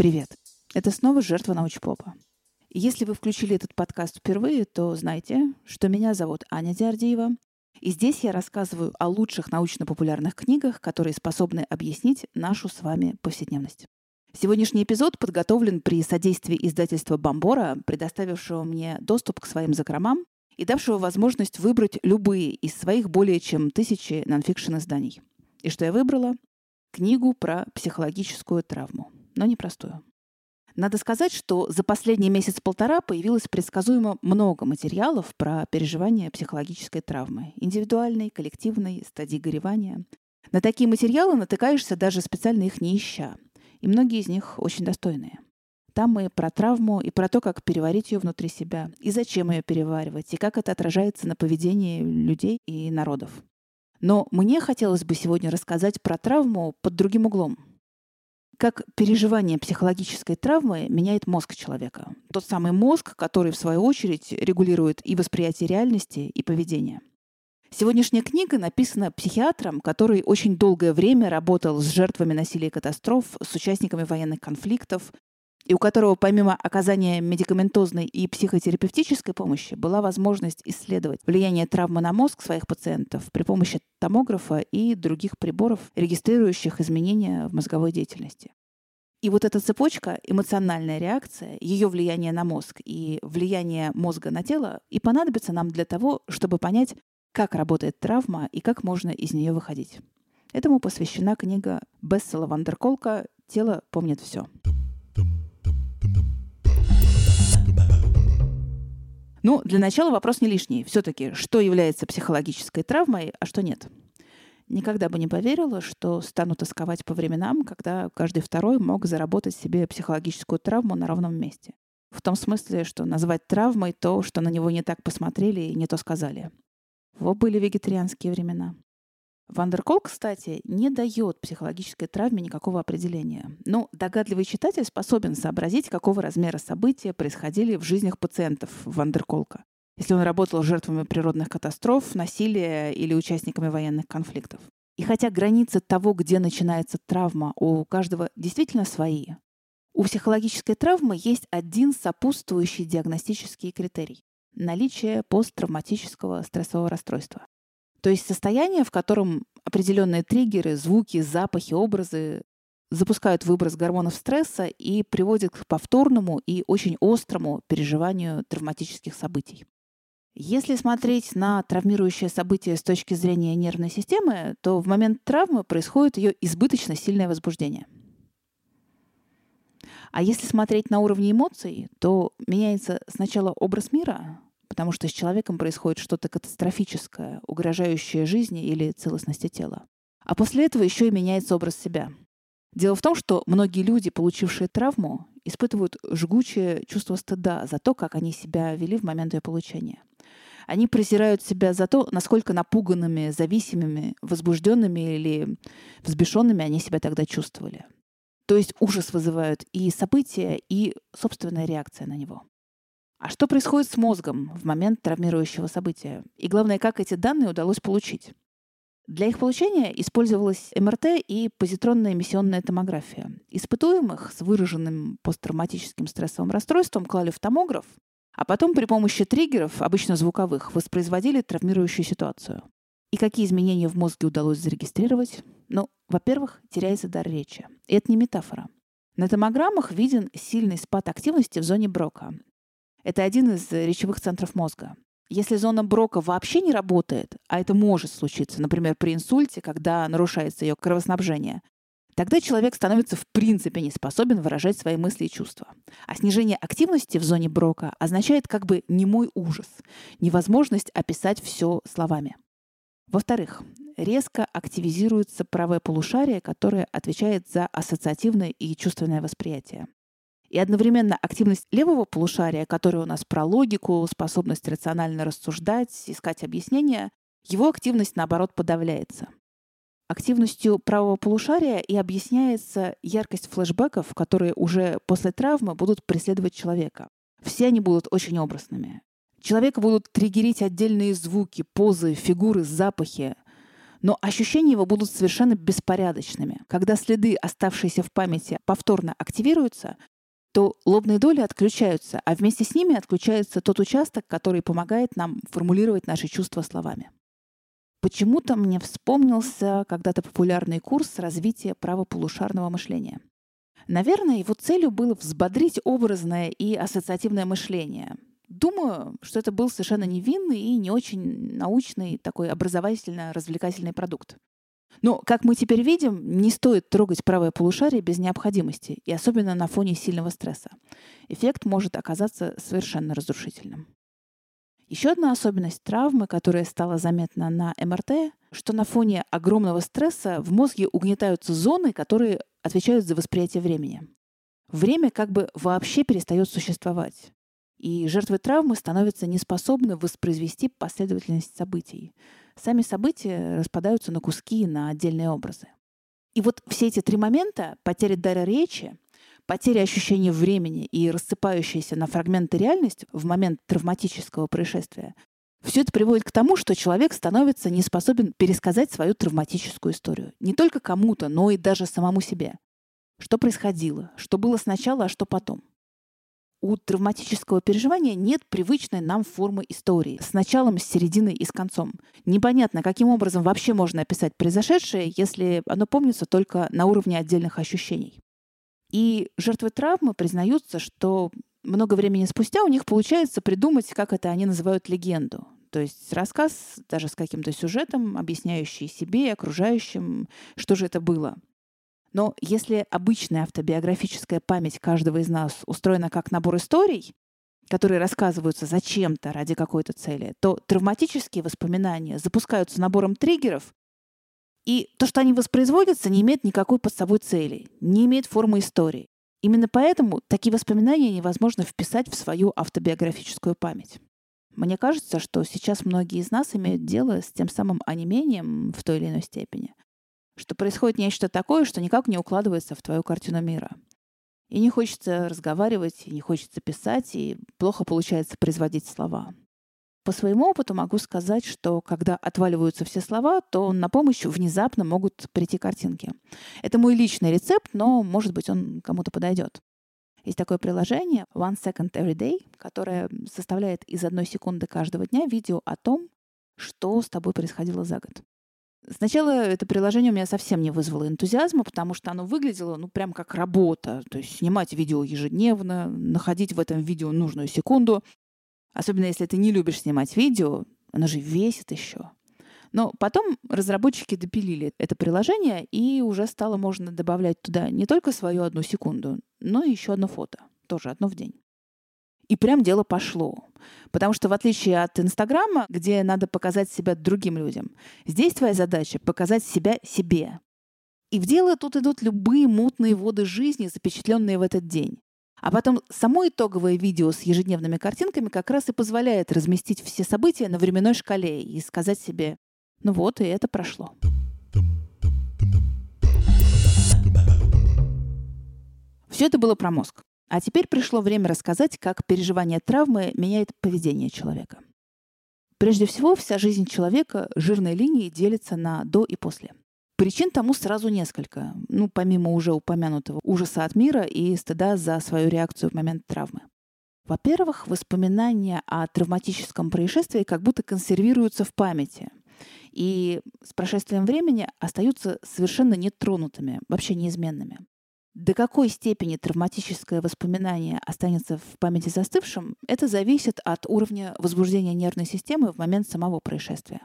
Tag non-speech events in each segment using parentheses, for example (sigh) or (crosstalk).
Привет! Это снова «Жертва научпопа». Если вы включили этот подкаст впервые, то знайте, что меня зовут Аня Диардиева, и здесь я рассказываю о лучших научно-популярных книгах, которые способны объяснить нашу с вами повседневность. Сегодняшний эпизод подготовлен при содействии издательства «Бомбора», предоставившего мне доступ к своим закромам и давшего возможность выбрать любые из своих более чем тысячи нонфикшн изданий. И что я выбрала? Книгу про психологическую травму, но непростую. Надо сказать, что за последний месяц-полтора появилось предсказуемо много материалов про переживание психологической травмы. Индивидуальной, коллективной, стадии горевания. На такие материалы натыкаешься, даже специально их не ища. И многие из них очень достойные. Там мы про травму и про то, как переварить ее внутри себя, и зачем ее переваривать, и как это отражается на поведении людей и народов. Но мне хотелось бы сегодня рассказать про травму под другим углом – как переживание психологической травмы меняет мозг человека. Тот самый мозг, который, в свою очередь, регулирует и восприятие реальности, и поведение. Сегодняшняя книга написана психиатром, который очень долгое время работал с жертвами насилия и катастроф, с участниками военных конфликтов, и у которого помимо оказания медикаментозной и психотерапевтической помощи была возможность исследовать влияние травмы на мозг своих пациентов при помощи томографа и других приборов, регистрирующих изменения в мозговой деятельности. И вот эта цепочка, эмоциональная реакция, ее влияние на мозг и влияние мозга на тело и понадобится нам для того, чтобы понять, как работает травма и как можно из нее выходить. Этому посвящена книга Бессела Вандерколка «Тело помнит все». Ну, для начала вопрос не лишний. Все-таки, что является психологической травмой, а что нет? Никогда бы не поверила, что стану тосковать по временам, когда каждый второй мог заработать себе психологическую травму на ровном месте. В том смысле, что назвать травмой то, что на него не так посмотрели и не то сказали. Во были вегетарианские времена. Вандеркол, кстати, не дает психологической травме никакого определения. Но догадливый читатель способен сообразить, какого размера события происходили в жизнях пациентов Вандерколка. Если он работал жертвами природных катастроф, насилия или участниками военных конфликтов. И хотя границы того, где начинается травма, у каждого действительно свои, у психологической травмы есть один сопутствующий диагностический критерий – наличие посттравматического стрессового расстройства. То есть состояние, в котором определенные триггеры, звуки, запахи, образы запускают выброс гормонов стресса и приводят к повторному и очень острому переживанию травматических событий. Если смотреть на травмирующее событие с точки зрения нервной системы, то в момент травмы происходит ее избыточно сильное возбуждение. А если смотреть на уровне эмоций, то меняется сначала образ мира, потому что с человеком происходит что-то катастрофическое, угрожающее жизни или целостности тела. А после этого еще и меняется образ себя. Дело в том, что многие люди, получившие травму, испытывают жгучее чувство стыда за то, как они себя вели в момент ее получения. Они презирают себя за то, насколько напуганными, зависимыми, возбужденными или взбешенными они себя тогда чувствовали. То есть ужас вызывают и события, и собственная реакция на него. А что происходит с мозгом в момент травмирующего события? И главное, как эти данные удалось получить? Для их получения использовалась МРТ и позитронная эмиссионная томография. Испытуемых с выраженным посттравматическим стрессовым расстройством клали в томограф, а потом при помощи триггеров, обычно звуковых, воспроизводили травмирующую ситуацию. И какие изменения в мозге удалось зарегистрировать? Ну, во-первых, теряется дар речи. И это не метафора. На томограммах виден сильный спад активности в зоне Брока. Это один из речевых центров мозга. Если зона Брока вообще не работает, а это может случиться, например, при инсульте, когда нарушается ее кровоснабжение, тогда человек становится в принципе не способен выражать свои мысли и чувства. А снижение активности в зоне Брока означает как бы немой ужас, невозможность описать все словами. Во-вторых, резко активизируется правое полушарие, которое отвечает за ассоциативное и чувственное восприятие. И одновременно активность левого полушария, которая у нас про логику, способность рационально рассуждать, искать объяснения, его активность, наоборот, подавляется. Активностью правого полушария и объясняется яркость флешбеков, которые уже после травмы будут преследовать человека. Все они будут очень образными. Человека будут триггерить отдельные звуки, позы, фигуры, запахи. но ощущения его будут совершенно беспорядочными. Когда следы, оставшиеся в памяти, повторно активируются, то лобные доли отключаются, а вместе с ними отключается тот участок, который помогает нам формулировать наши чувства словами. Почему-то мне вспомнился когда-то популярный курс развития правополушарного мышления. Наверное, его целью было взбодрить образное и ассоциативное мышление. Думаю, что это был совершенно невинный и не очень научный такой образовательно-развлекательный продукт. Но, как мы теперь видим, не стоит трогать правое полушарие без необходимости, и особенно на фоне сильного стресса. Эффект может оказаться совершенно разрушительным. Еще одна особенность травмы, которая стала заметна на МРТ, что на фоне огромного стресса в мозге угнетаются зоны, которые отвечают за восприятие времени. Время как бы вообще перестает существовать. И жертвы травмы становятся неспособны воспроизвести последовательность событий. Сами события распадаются на куски, на отдельные образы. И вот все эти три момента — потеря дара речи, потеря ощущения времени и рассыпающаяся на фрагменты реальность в момент травматического происшествия — все это приводит к тому, что человек становится не способен пересказать свою травматическую историю. Не только кому-то, но и даже самому себе. Что происходило, что было сначала, а что потом у травматического переживания нет привычной нам формы истории с началом, с серединой и с концом. Непонятно, каким образом вообще можно описать произошедшее, если оно помнится только на уровне отдельных ощущений. И жертвы травмы признаются, что много времени спустя у них получается придумать, как это они называют легенду. То есть рассказ даже с каким-то сюжетом, объясняющий себе и окружающим, что же это было. Но если обычная автобиографическая память каждого из нас устроена как набор историй, которые рассказываются зачем-то ради какой-то цели, то травматические воспоминания запускаются набором триггеров, и то, что они воспроизводятся, не имеет никакой под собой цели, не имеет формы истории. Именно поэтому такие воспоминания невозможно вписать в свою автобиографическую память. Мне кажется, что сейчас многие из нас имеют дело с тем самым онемением в той или иной степени что происходит нечто такое, что никак не укладывается в твою картину мира. И не хочется разговаривать, и не хочется писать, и плохо получается производить слова. По своему опыту могу сказать, что когда отваливаются все слова, то на помощь внезапно могут прийти картинки. Это мой личный рецепт, но, может быть, он кому-то подойдет. Есть такое приложение One Second Every Day, которое составляет из одной секунды каждого дня видео о том, что с тобой происходило за год. Сначала это приложение у меня совсем не вызвало энтузиазма, потому что оно выглядело, ну, прям как работа. То есть снимать видео ежедневно, находить в этом видео нужную секунду. Особенно если ты не любишь снимать видео, оно же весит еще. Но потом разработчики допилили это приложение, и уже стало можно добавлять туда не только свою одну секунду, но и еще одно фото. Тоже одно в день. И прям дело пошло. Потому что в отличие от Инстаграма, где надо показать себя другим людям, здесь твоя задача — показать себя себе. И в дело тут идут любые мутные воды жизни, запечатленные в этот день. А потом само итоговое видео с ежедневными картинками как раз и позволяет разместить все события на временной шкале и сказать себе, ну вот, и это прошло. Все это было про мозг. А теперь пришло время рассказать, как переживание травмы меняет поведение человека. Прежде всего, вся жизнь человека жирной линией делится на «до» и «после». Причин тому сразу несколько, ну, помимо уже упомянутого ужаса от мира и стыда за свою реакцию в момент травмы. Во-первых, воспоминания о травматическом происшествии как будто консервируются в памяти и с прошествием времени остаются совершенно нетронутыми, вообще неизменными. До какой степени травматическое воспоминание останется в памяти застывшим, это зависит от уровня возбуждения нервной системы в момент самого происшествия.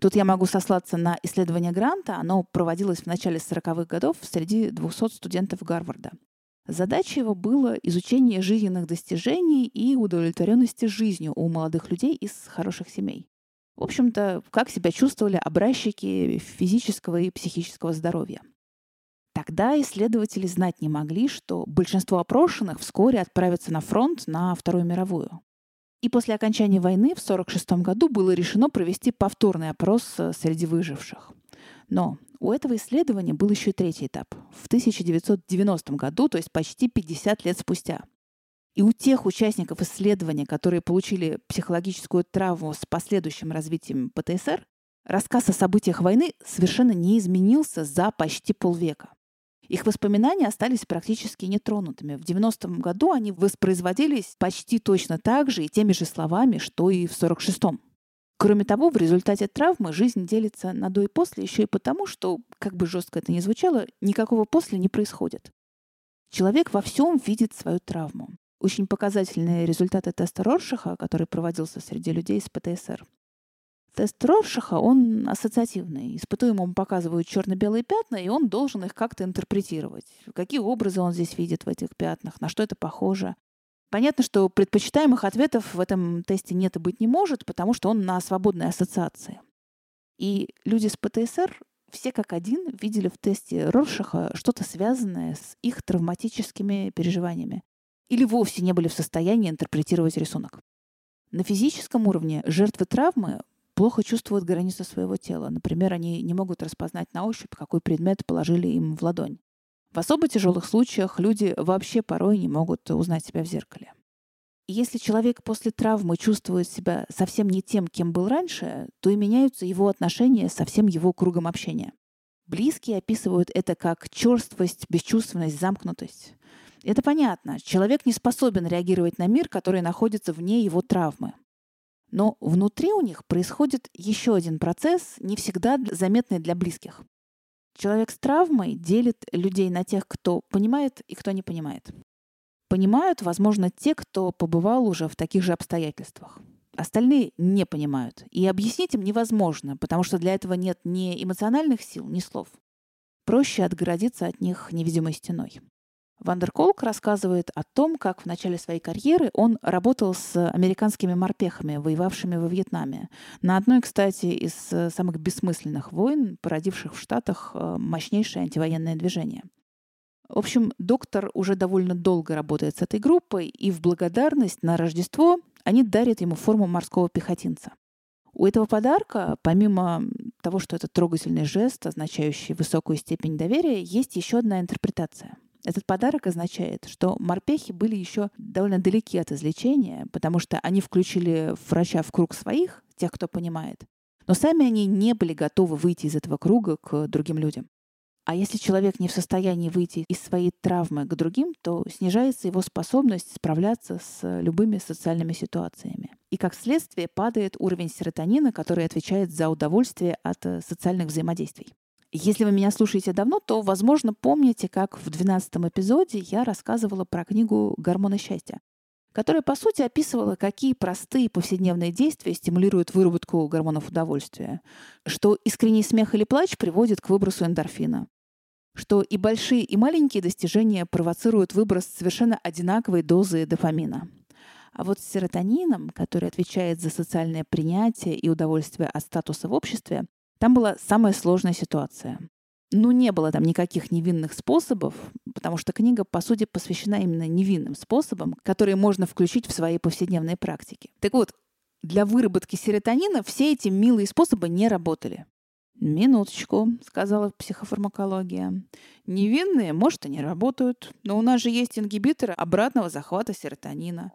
Тут я могу сослаться на исследование Гранта. Оно проводилось в начале 40-х годов среди 200 студентов Гарварда. Задачей его было изучение жизненных достижений и удовлетворенности жизнью у молодых людей из хороших семей. В общем-то, как себя чувствовали образчики физического и психического здоровья. Тогда исследователи знать не могли, что большинство опрошенных вскоре отправятся на фронт на Вторую мировую. И после окончания войны в 1946 году было решено провести повторный опрос э, среди выживших. Но у этого исследования был еще и третий этап. В 1990 году, то есть почти 50 лет спустя. И у тех участников исследования, которые получили психологическую травму с последующим развитием ПТСР, Рассказ о событиях войны совершенно не изменился за почти полвека. Их воспоминания остались практически нетронутыми. В 90-м году они воспроизводились почти точно так же и теми же словами, что и в 46-м. Кроме того, в результате травмы жизнь делится на до и после еще и потому, что, как бы жестко это ни звучало, никакого после не происходит. Человек во всем видит свою травму. Очень показательные результаты теста Роршаха, который проводился среди людей с ПТСР. Тест Роршаха, он ассоциативный. Испытуемому показывают черно-белые пятна, и он должен их как-то интерпретировать. Какие образы он здесь видит в этих пятнах, на что это похоже. Понятно, что предпочитаемых ответов в этом тесте нет и быть не может, потому что он на свободной ассоциации. И люди с ПТСР все как один видели в тесте Роршаха что-то связанное с их травматическими переживаниями или вовсе не были в состоянии интерпретировать рисунок. На физическом уровне жертвы травмы плохо чувствуют границы своего тела. Например, они не могут распознать на ощупь, какой предмет положили им в ладонь. В особо тяжелых случаях люди вообще порой не могут узнать себя в зеркале. Если человек после травмы чувствует себя совсем не тем, кем был раньше, то и меняются его отношения со всем его кругом общения. Близкие описывают это как черствость, бесчувственность, замкнутость. Это понятно. Человек не способен реагировать на мир, который находится вне его травмы. Но внутри у них происходит еще один процесс, не всегда заметный для близких. Человек с травмой делит людей на тех, кто понимает и кто не понимает. Понимают, возможно, те, кто побывал уже в таких же обстоятельствах. Остальные не понимают. И объяснить им невозможно, потому что для этого нет ни эмоциональных сил, ни слов. Проще отгородиться от них невидимой стеной. Вандерколк рассказывает о том, как в начале своей карьеры он работал с американскими морпехами, воевавшими во Вьетнаме. На одной, кстати, из э, самых бессмысленных войн, породивших в Штатах э, мощнейшее антивоенное движение. В общем, доктор уже довольно долго работает с этой группой, и в благодарность на Рождество они дарят ему форму морского пехотинца. У этого подарка, помимо того, что это трогательный жест, означающий высокую степень доверия, есть еще одна интерпретация — этот подарок означает, что морпехи были еще довольно далеки от излечения, потому что они включили врача в круг своих, тех, кто понимает, но сами они не были готовы выйти из этого круга к другим людям. А если человек не в состоянии выйти из своей травмы к другим, то снижается его способность справляться с любыми социальными ситуациями. И как следствие падает уровень серотонина, который отвечает за удовольствие от э, социальных взаимодействий. Если вы меня слушаете давно, то, возможно, помните, как в 12 эпизоде я рассказывала про книгу «Гормоны счастья», которая, по сути, описывала, какие простые повседневные действия стимулируют выработку гормонов удовольствия, что искренний смех или плач приводит к выбросу эндорфина, что и большие, и маленькие достижения провоцируют выброс совершенно одинаковой дозы дофамина. А вот с серотонином, который отвечает за социальное принятие и удовольствие от статуса в обществе, там была самая сложная ситуация. Ну, не было там никаких невинных способов, потому что книга, по сути, посвящена именно невинным способам, которые можно включить в свои повседневные практики. Так вот, для выработки серотонина все эти милые способы не работали. «Минуточку», — сказала психофармакология. «Невинные, может, и не работают, но у нас же есть ингибиторы обратного захвата серотонина.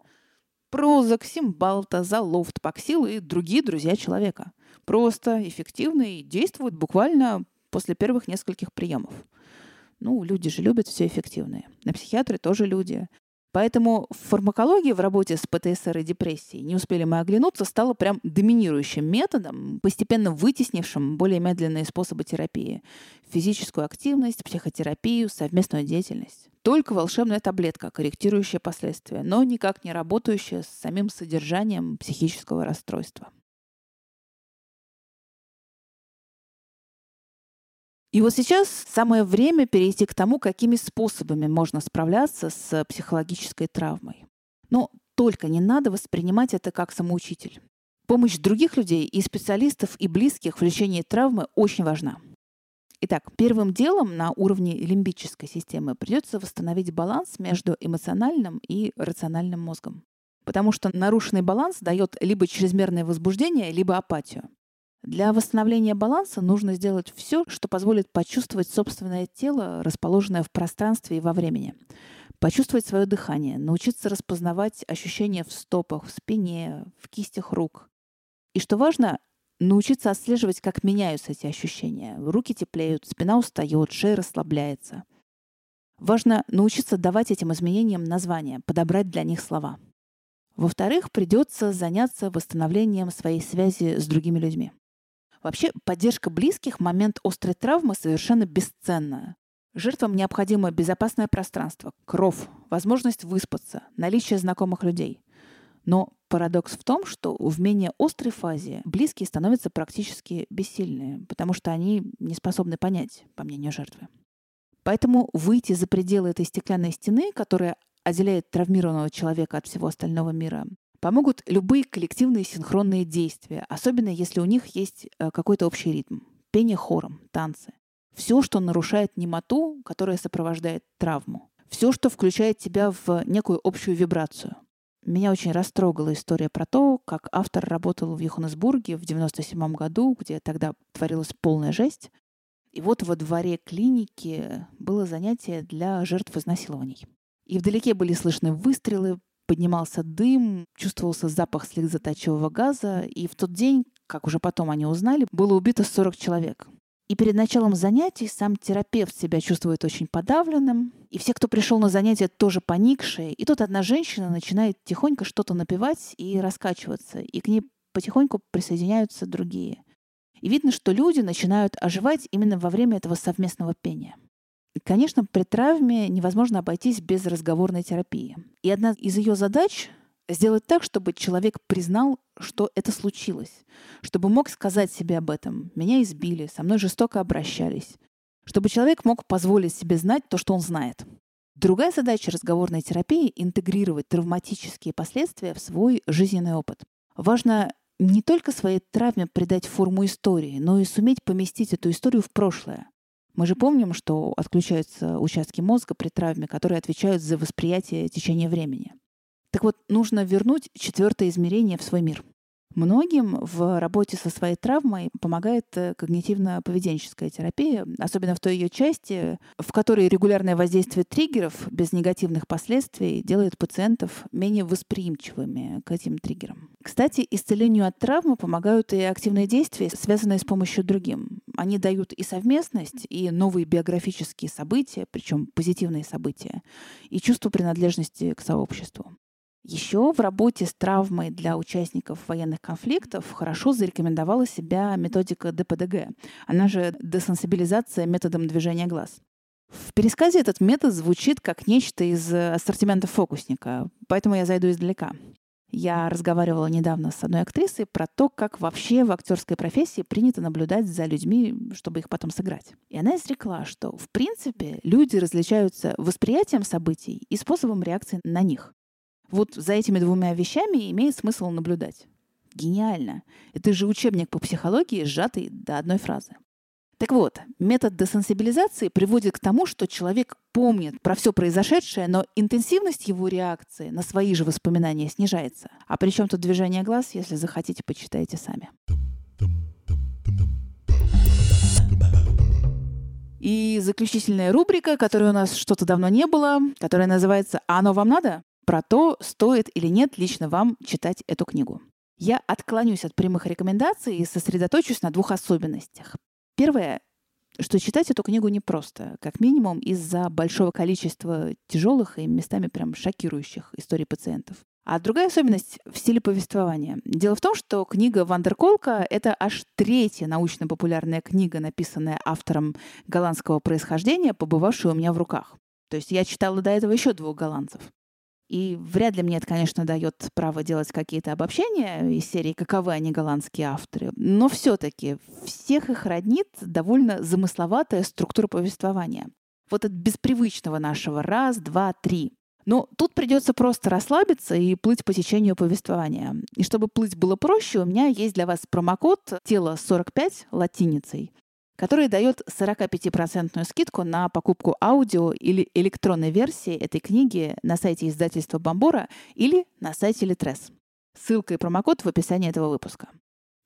Прозак, Симбалта, Залофт, Паксил и другие друзья человека. Просто, эффективно и действуют буквально после первых нескольких приемов. Ну, люди же любят все эффективное. На психиатры тоже люди. Поэтому в фармакологии в работе с ПТСР и депрессией, не успели мы оглянуться, стало прям доминирующим методом, постепенно вытеснившим более медленные способы терапии. Физическую активность, психотерапию, совместную деятельность. Только волшебная таблетка, корректирующая последствия, но никак не работающая с самим содержанием психического расстройства. И вот сейчас самое время перейти к тому, какими способами можно справляться с психологической травмой. Но только не надо воспринимать это как самоучитель. Помощь других людей и специалистов и близких в лечении травмы очень важна. Итак, первым делом на уровне лимбической системы придется восстановить баланс между эмоциональным и рациональным мозгом. Потому что нарушенный баланс дает либо чрезмерное возбуждение, либо апатию. Для восстановления баланса нужно сделать все, что позволит почувствовать собственное тело, расположенное в пространстве и во времени. Почувствовать свое дыхание, научиться распознавать ощущения в стопах, в спине, в кистях рук. И что важно, научиться отслеживать, как меняются эти ощущения. Руки теплеют, спина устает, шея расслабляется. Важно научиться давать этим изменениям названия, подобрать для них слова. Во-вторых, придется заняться восстановлением своей связи с другими людьми. Вообще, поддержка близких в момент острой травмы совершенно бесценная. Жертвам необходимо безопасное пространство, кров, возможность выспаться, наличие знакомых людей. Но парадокс в том, что в менее острой фазе близкие становятся практически бессильны, потому что они не способны понять, по мнению жертвы. Поэтому выйти за пределы этой стеклянной стены, которая отделяет травмированного человека от всего остального мира, помогут любые коллективные синхронные действия, особенно если у них есть э, какой-то общий ритм. Пение хором, танцы. Все, что нарушает немоту, которая сопровождает травму. Все, что включает тебя в некую общую вибрацию. Меня очень растрогала история про то, как автор работал в Йоханнесбурге в 97 году, где тогда творилась полная жесть. И вот во дворе клиники было занятие для жертв изнасилований. И вдалеке были слышны выстрелы, поднимался дым, чувствовался запах слезоточивого газа, и в тот день, как уже потом они узнали, было убито 40 человек. И перед началом занятий сам терапевт себя чувствует очень подавленным, и все, кто пришел на занятия, тоже поникшие. И тут одна женщина начинает тихонько что-то напевать и раскачиваться, и к ней потихоньку присоединяются другие. И видно, что люди начинают оживать именно во время этого совместного пения. Конечно, при травме невозможно обойтись без разговорной терапии. И одна из ее задач — сделать так, чтобы человек признал, что это случилось, чтобы мог сказать себе об этом. Меня избили, со мной жестоко обращались. Чтобы человек мог позволить себе знать то, что он знает. Другая задача разговорной терапии — интегрировать травматические последствия в свой жизненный опыт. Важно не только своей травме придать форму истории, но и суметь поместить эту историю в прошлое. Мы же помним, что отключаются участки мозга при травме, которые отвечают за восприятие течения времени. Так вот, нужно вернуть четвертое измерение в свой мир. Многим в работе со своей травмой помогает э, когнитивно-поведенческая терапия, особенно в той ее части, в которой регулярное воздействие триггеров без негативных последствий делает пациентов менее восприимчивыми к этим триггерам. Кстати, исцелению от травмы помогают и активные действия, связанные с помощью другим. Они дают и совместность, и новые биографические события, причем позитивные события, и чувство принадлежности к сообществу. Еще в работе с травмой для участников военных конфликтов хорошо зарекомендовала себя методика ДПДГ, она же десенсибилизация методом движения глаз. В пересказе этот метод звучит как нечто из ассортимента фокусника, поэтому я зайду издалека. Я разговаривала недавно с одной актрисой про то, как вообще в актерской профессии принято наблюдать за людьми, чтобы их потом сыграть. И она изрекла, что в принципе люди различаются восприятием событий и способом реакции на них. Вот за этими двумя вещами имеет смысл наблюдать. Гениально. Это же учебник по психологии, сжатый до одной фразы. Так вот, метод десенсибилизации приводит к тому, что человек помнит про все произошедшее, но интенсивность его реакции на свои же воспоминания снижается. А при чем тут движение глаз, если захотите, почитайте сами. И заключительная рубрика, которой у нас что-то давно не было, которая называется «А оно вам надо?» Про то, стоит или нет лично вам читать эту книгу. Я отклонюсь от прямых рекомендаций и сосредоточусь на двух особенностях. Первое, что читать эту книгу непросто, как минимум из-за большого количества тяжелых и местами прям шокирующих историй пациентов. А другая особенность в стиле повествования. Дело в том, что книга Вандерколка — это аж третья научно-популярная книга, написанная автором голландского происхождения, побывавшая у меня в руках. То есть я читала до этого еще двух голландцев. И вряд ли мне это, конечно, дает право делать какие-то обобщения из серии «Каковы они голландские авторы?». Но все-таки всех их роднит довольно замысловатая структура повествования. Вот от беспривычного нашего «раз», «два», «три». Но тут придется просто расслабиться и плыть по течению повествования. И чтобы плыть было проще, у меня есть для вас промокод «Тело 45» латиницей который дает 45% скидку на покупку аудио или электронной версии этой книги на сайте издательства Бамбора или на сайте Литрес. Ссылка и промокод в описании этого выпуска.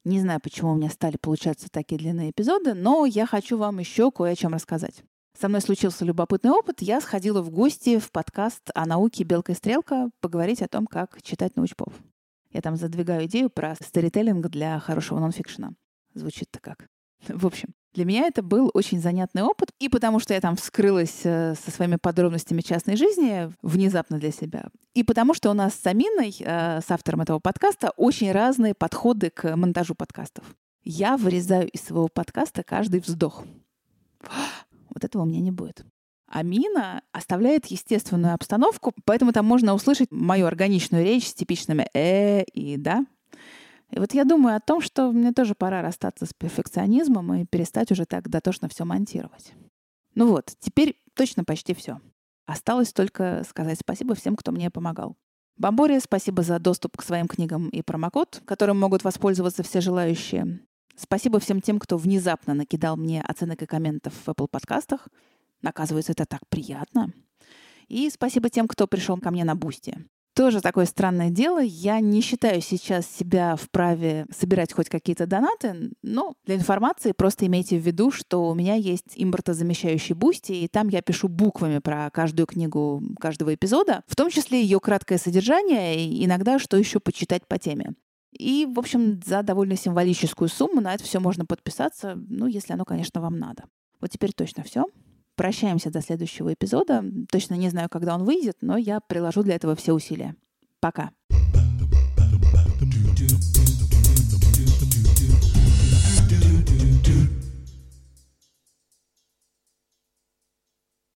Не знаю, почему у меня стали получаться такие длинные эпизоды, но я хочу вам еще кое о чем рассказать. Со мной случился любопытный опыт. Я сходила в гости в подкаст о науке «Белка и стрелка» поговорить о том, как читать научпоп. Я там задвигаю идею про сторителлинг для хорошего нонфикшена. Звучит-то как. В общем, для меня это был очень занятный опыт, и потому что я там вскрылась э, со своими подробностями частной жизни внезапно для себя, и потому что у нас с Аминой, э, с автором этого подкаста, очень разные подходы к монтажу подкастов. Я вырезаю из своего подкаста каждый вздох. (gasps) Вот этого у меня не будет. Амина оставляет естественную обстановку, поэтому там можно услышать мою органичную речь с типичными «э» и «да», и вот я думаю о том, что мне тоже пора расстаться с перфекционизмом и перестать уже так дотошно все монтировать. Ну вот, теперь точно почти все. Осталось только сказать спасибо всем, кто мне помогал. Бомборе, спасибо за доступ к своим книгам и промокод, которым могут воспользоваться все желающие. Спасибо всем тем, кто внезапно накидал мне оценок и комментов в Apple подкастах. Оказывается, это так приятно. И спасибо тем, кто пришел ко мне на Boosty. Тоже такое странное дело. Я не считаю сейчас себя вправе собирать хоть какие-то донаты, но для информации просто имейте в виду, что у меня есть импортозамещающий Boosty, и там я пишу буквами про каждую книгу каждого эпизода, в том числе ее краткое содержание и иногда что еще почитать по теме. И, в общем, за довольно символическую сумму на это все можно подписаться, ну, если оно, конечно, вам надо. Вот теперь точно все. Прощаемся до следующего эпизода. Точно не знаю, когда он выйдет, но я приложу для этого все усилия. Пока. do do